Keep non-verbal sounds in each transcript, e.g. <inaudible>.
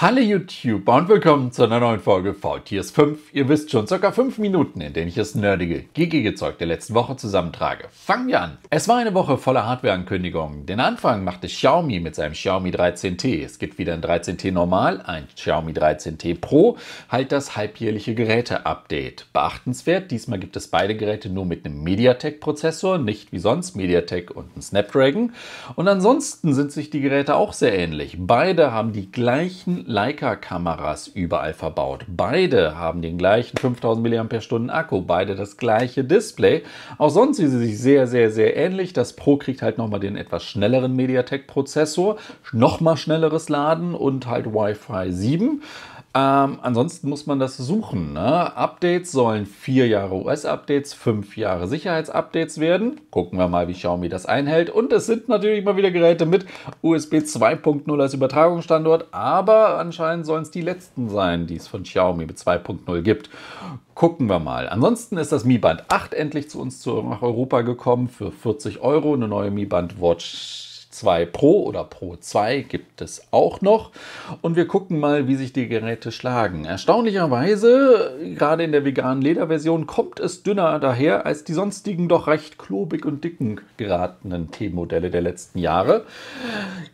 Hallo YouTube und willkommen zu einer neuen Folge VTS 5. Ihr wisst schon, circa 5 Minuten, in denen ich das nerdige, geekige Zeug der letzten Woche zusammentrage. Fangen wir an. Es war eine Woche voller Hardware-Ankündigungen. Den Anfang machte Xiaomi mit seinem Xiaomi 13T. Es gibt wieder ein 13T Normal, ein Xiaomi 13T Pro, halt das halbjährliche Geräte-Update. Beachtenswert, diesmal gibt es beide Geräte nur mit einem MediaTek-Prozessor, nicht wie sonst MediaTek und ein Snapdragon. Und ansonsten sind sich die Geräte auch sehr ähnlich. Beide haben die gleichen Leica-Kameras überall verbaut. Beide haben den gleichen 5000 mAh Akku, beide das gleiche Display. Auch sonst sind sie sich sehr, sehr, sehr ähnlich. Das Pro kriegt halt nochmal den etwas schnelleren MediaTek-Prozessor, nochmal schnelleres Laden und halt Wi-Fi 7. Ähm, ansonsten muss man das suchen. Ne? Updates sollen vier Jahre US-Updates, fünf Jahre Sicherheitsupdates werden. Gucken wir mal, wie Xiaomi das einhält. Und es sind natürlich mal wieder Geräte mit USB 2.0 als Übertragungsstandort, aber anscheinend sollen es die letzten sein, die es von Xiaomi mit 2.0 gibt. Gucken wir mal. Ansonsten ist das Mi Band 8 endlich zu uns nach Europa gekommen für 40 Euro. Eine neue Mi Band Watch 2 Pro oder Pro 2 gibt es auch noch. Und wir gucken mal, wie sich die Geräte schlagen. Erstaunlicherweise, gerade in der veganen Lederversion, kommt es dünner daher als die sonstigen doch recht klobig und dicken geratenen T-Modelle der letzten Jahre.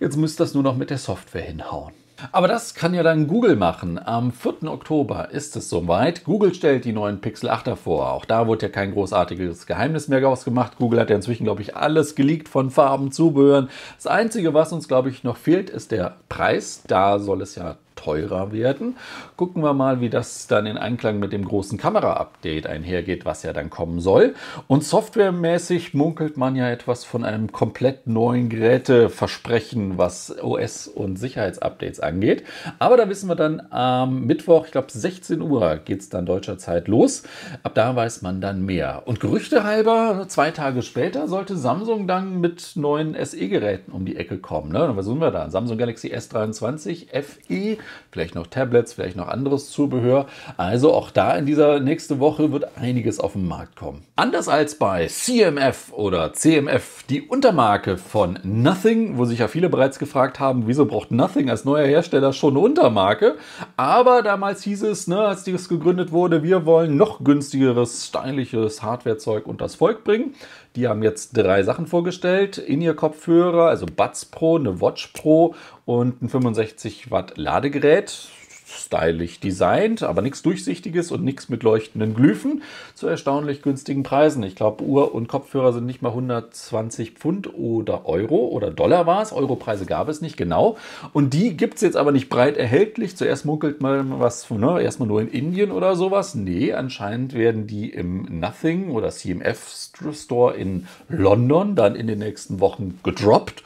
Jetzt müsste das nur noch mit der Software hinhauen. Aber das kann ja dann Google machen. Am 4. Oktober ist es soweit. Google stellt die neuen Pixel 8 vor. Auch da wurde ja kein großartiges Geheimnis mehr ausgemacht. Google hat ja inzwischen, glaube ich, alles geleakt von Farben, Zubehören. Das Einzige, was uns, glaube ich, noch fehlt, ist der Preis. Da soll es ja teurer werden. Gucken wir mal, wie das dann in Einklang mit dem großen Kamera-Update einhergeht, was ja dann kommen soll. Und softwaremäßig munkelt man ja etwas von einem komplett neuen Geräteversprechen, was OS und Sicherheitsupdates angeht. Aber da wissen wir dann am Mittwoch, ich glaube 16 Uhr, geht es dann deutscher Zeit los. Ab da weiß man dann mehr. Und Gerüchte halber, zwei Tage später sollte Samsung dann mit neuen SE-Geräten um die Ecke kommen. Ne? Was sind wir da? Samsung Galaxy S23 FE vielleicht noch Tablets, vielleicht noch anderes Zubehör. Also auch da in dieser nächste Woche wird einiges auf den Markt kommen. Anders als bei CMF oder CMF, die Untermarke von Nothing, wo sich ja viele bereits gefragt haben, wieso braucht Nothing als neuer Hersteller schon eine Untermarke? Aber damals hieß es, ne, als dieses gegründet wurde, wir wollen noch günstigeres, stylisches Hardwarezeug das Volk bringen. Die haben jetzt drei Sachen vorgestellt. In-Ear-Kopfhörer, also Buds Pro, eine Watch Pro und ein 65 Watt Ladegerät stylisch designt, aber nichts Durchsichtiges und nichts mit leuchtenden Glyphen zu erstaunlich günstigen Preisen. Ich glaube, Uhr und Kopfhörer sind nicht mal 120 Pfund oder Euro oder Dollar war es. Europreise gab es nicht genau. Und die gibt es jetzt aber nicht breit erhältlich. Zuerst munkelt man was, ne, erstmal nur in Indien oder sowas. Nee, anscheinend werden die im Nothing oder CMF Store in London dann in den nächsten Wochen gedroppt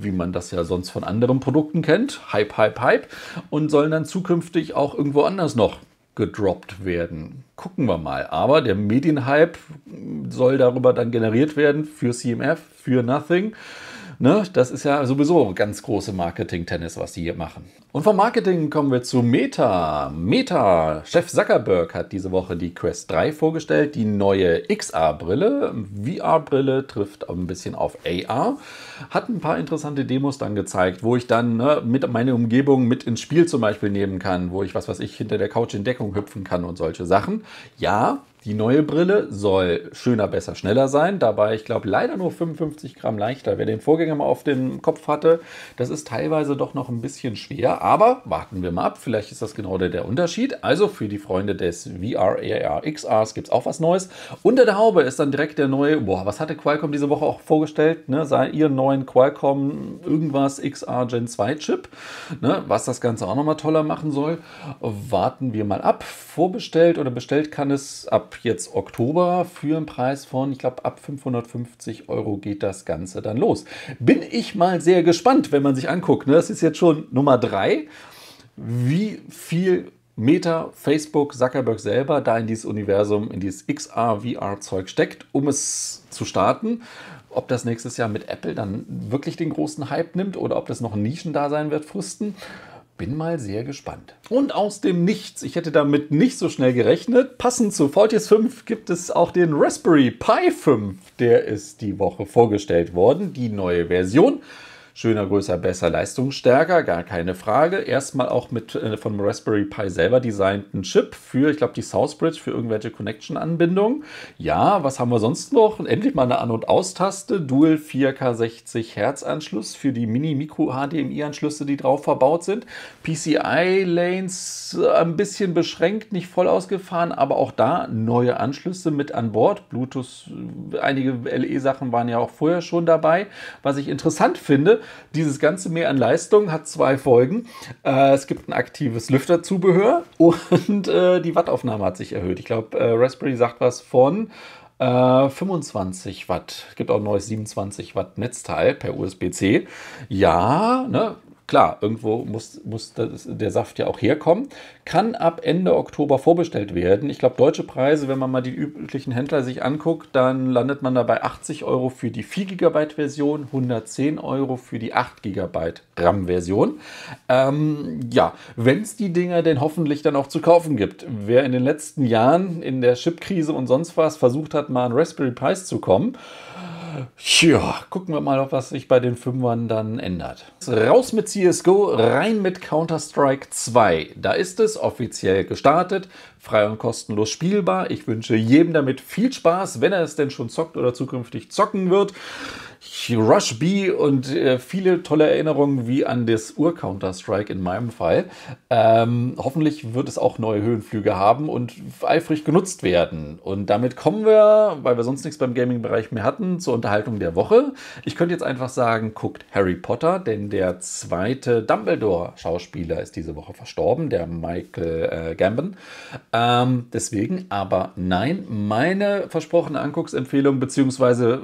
wie man das ja sonst von anderen Produkten kennt. Hype, Hype, Hype. Und sollen dann zukünftig auch irgendwo anders noch gedroppt werden. Gucken wir mal. Aber der Medienhype soll darüber dann generiert werden für CMF, für Nothing. Ne, das ist ja sowieso ganz große Marketing-Tennis, was die hier machen. Und vom Marketing kommen wir zu Meta. Meta, Chef Zuckerberg hat diese Woche die Quest 3 vorgestellt, die neue XR-Brille. VR-Brille trifft ein bisschen auf AR. Hat ein paar interessante Demos dann gezeigt, wo ich dann ne, mit meine Umgebung mit ins Spiel zum Beispiel nehmen kann, wo ich was weiß ich hinter der Couch in Deckung hüpfen kann und solche Sachen. Ja, die neue Brille soll schöner, besser, schneller sein. Dabei, ich glaube, leider nur 55 Gramm leichter. Wer den Vorgänger mal auf dem Kopf hatte, das ist teilweise doch noch ein bisschen schwer. Aber warten wir mal ab. Vielleicht ist das genau der, der Unterschied. Also für die Freunde des VR, AR, XRs gibt es auch was Neues. Unter der Haube ist dann direkt der neue, boah, was hatte Qualcomm diese Woche auch vorgestellt? Ne? Sei ihren neuen Qualcomm irgendwas XR Gen 2 Chip. Ne? Was das Ganze auch nochmal toller machen soll. Warten wir mal ab. Vorbestellt oder bestellt kann es ab jetzt Oktober für einen Preis von, ich glaube, ab 550 Euro geht das Ganze dann los. Bin ich mal sehr gespannt, wenn man sich anguckt. Ne? Das ist jetzt schon Nummer drei. Wie viel Meta, Facebook, Zuckerberg selber da in dieses Universum, in dieses XR, VR-Zeug steckt, um es zu starten. Ob das nächstes Jahr mit Apple dann wirklich den großen Hype nimmt oder ob das noch ein Nischendasein wird fristen bin mal sehr gespannt. Und aus dem Nichts, ich hätte damit nicht so schnell gerechnet, passend zu VTS 5 gibt es auch den Raspberry Pi 5. Der ist die Woche vorgestellt worden, die neue Version. Schöner, größer, besser, leistungsstärker, gar keine Frage. Erstmal auch mit äh, vom Raspberry Pi selber designten Chip für, ich glaube, die Southbridge für irgendwelche Connection-Anbindungen. Ja, was haben wir sonst noch? Endlich mal eine An- und Aus-Taste, Dual 4K 60 Hertz Anschluss für die Mini-Micro-HDMI-Anschlüsse, die drauf verbaut sind. PCI-Lanes äh, ein bisschen beschränkt, nicht voll ausgefahren, aber auch da neue Anschlüsse mit an Bord. Bluetooth, einige LE-Sachen waren ja auch vorher schon dabei. Was ich interessant finde, dieses ganze Mehr an Leistung hat zwei Folgen. Äh, es gibt ein aktives Lüfterzubehör <laughs> und äh, die Wattaufnahme hat sich erhöht. Ich glaube, äh, Raspberry sagt was von 25 äh, Watt. Es gibt auch ein neues 27 Watt Netzteil per USB-C. Ja, ne, klar, irgendwo muss, muss das, der Saft ja auch herkommen. Kann ab Ende Oktober vorbestellt werden. Ich glaube, deutsche Preise, wenn man mal die üblichen Händler sich anguckt, dann landet man da bei 80 Euro für die 4 GB Version, 110 Euro für die 8 GB RAM Version. Ähm, ja, wenn es die Dinger denn hoffentlich dann auch zu kaufen gibt. Wer in den letzten Jahren in der Chipkrise und sonst was versucht hat, mal an Raspberry Pis zu kommen, ja, gucken wir mal, was sich bei den Fünfern dann ändert. Raus mit CSGO, rein mit Counter-Strike 2. Da ist es offiziell gestartet, frei und kostenlos spielbar. Ich wünsche jedem damit viel Spaß, wenn er es denn schon zockt oder zukünftig zocken wird. Rush B und äh, viele tolle Erinnerungen wie an das Ur-Counter-Strike in meinem Fall. Ähm, hoffentlich wird es auch neue Höhenflüge haben und eifrig genutzt werden. Und damit kommen wir, weil wir sonst nichts beim Gaming-Bereich mehr hatten, zur Unterhaltung der Woche. Ich könnte jetzt einfach sagen, guckt Harry Potter, denn der zweite Dumbledore-Schauspieler ist diese Woche verstorben, der Michael äh, Gambon. Ähm, deswegen, aber nein, meine versprochene Angucksempfehlung, beziehungsweise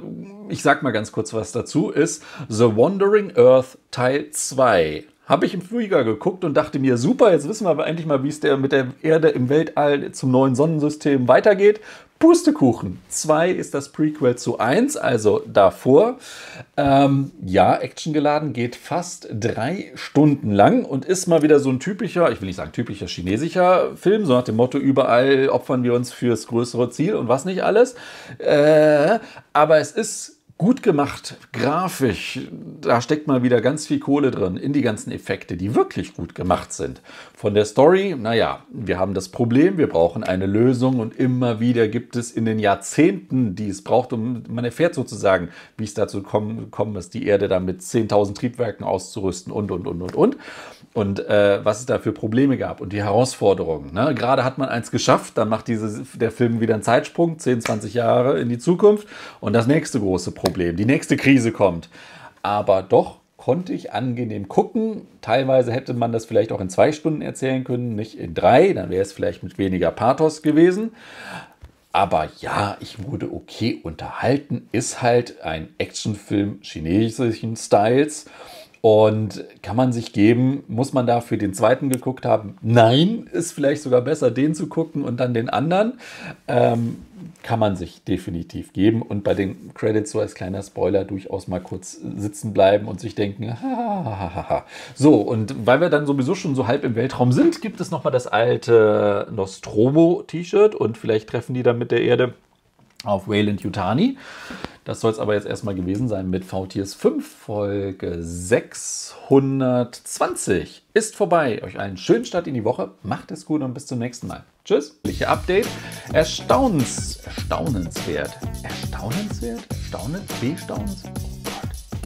ich sag mal ganz kurz was dazu, ist The Wandering Earth Teil 2. Habe ich im Frühjahr geguckt und dachte mir, super, jetzt wissen wir aber endlich mal, wie es der mit der Erde im Weltall zum neuen Sonnensystem weitergeht. Pustekuchen. 2 ist das Prequel zu 1, also davor. Ähm, ja, actiongeladen, geht fast drei Stunden lang und ist mal wieder so ein typischer, ich will nicht sagen typischer chinesischer Film, so nach dem Motto, überall opfern wir uns fürs größere Ziel und was nicht alles. Äh, aber es ist Gut gemacht, grafisch, da steckt mal wieder ganz viel Kohle drin in die ganzen Effekte, die wirklich gut gemacht sind. Von der Story, naja, wir haben das Problem, wir brauchen eine Lösung und immer wieder gibt es in den Jahrzehnten, die es braucht, um man erfährt sozusagen, wie es dazu gekommen ist, die Erde dann mit 10.000 Triebwerken auszurüsten und, und, und, und, und und äh, was es da für Probleme gab und die Herausforderungen. Ne? Gerade hat man eins geschafft, dann macht diese, der Film wieder einen Zeitsprung, 10, 20 Jahre in die Zukunft und das nächste große Problem, die nächste Krise kommt. Aber doch konnte ich angenehm gucken. Teilweise hätte man das vielleicht auch in zwei Stunden erzählen können, nicht in drei, dann wäre es vielleicht mit weniger Pathos gewesen. Aber ja, ich wurde okay unterhalten. Ist halt ein Actionfilm chinesischen Styles. Und kann man sich geben, muss man dafür den zweiten geguckt haben? Nein, ist vielleicht sogar besser, den zu gucken und dann den anderen. Ähm, kann man sich definitiv geben und bei den Credits so als kleiner Spoiler durchaus mal kurz sitzen bleiben und sich denken, <laughs> ha, so und weil wir dann sowieso schon so halb im Weltraum sind, gibt es nochmal das alte Nostromo-T-Shirt und vielleicht treffen die dann mit der Erde auf Wayland Yutani. Das soll es aber jetzt erstmal gewesen sein mit VTS 5, Folge 620. Ist vorbei. Euch einen schönen Start in die Woche. Macht es gut und bis zum nächsten Mal. Tschüss. Update. Erstaunens, erstaunenswert. Erstaunenswert? Staunens? Bestaunens?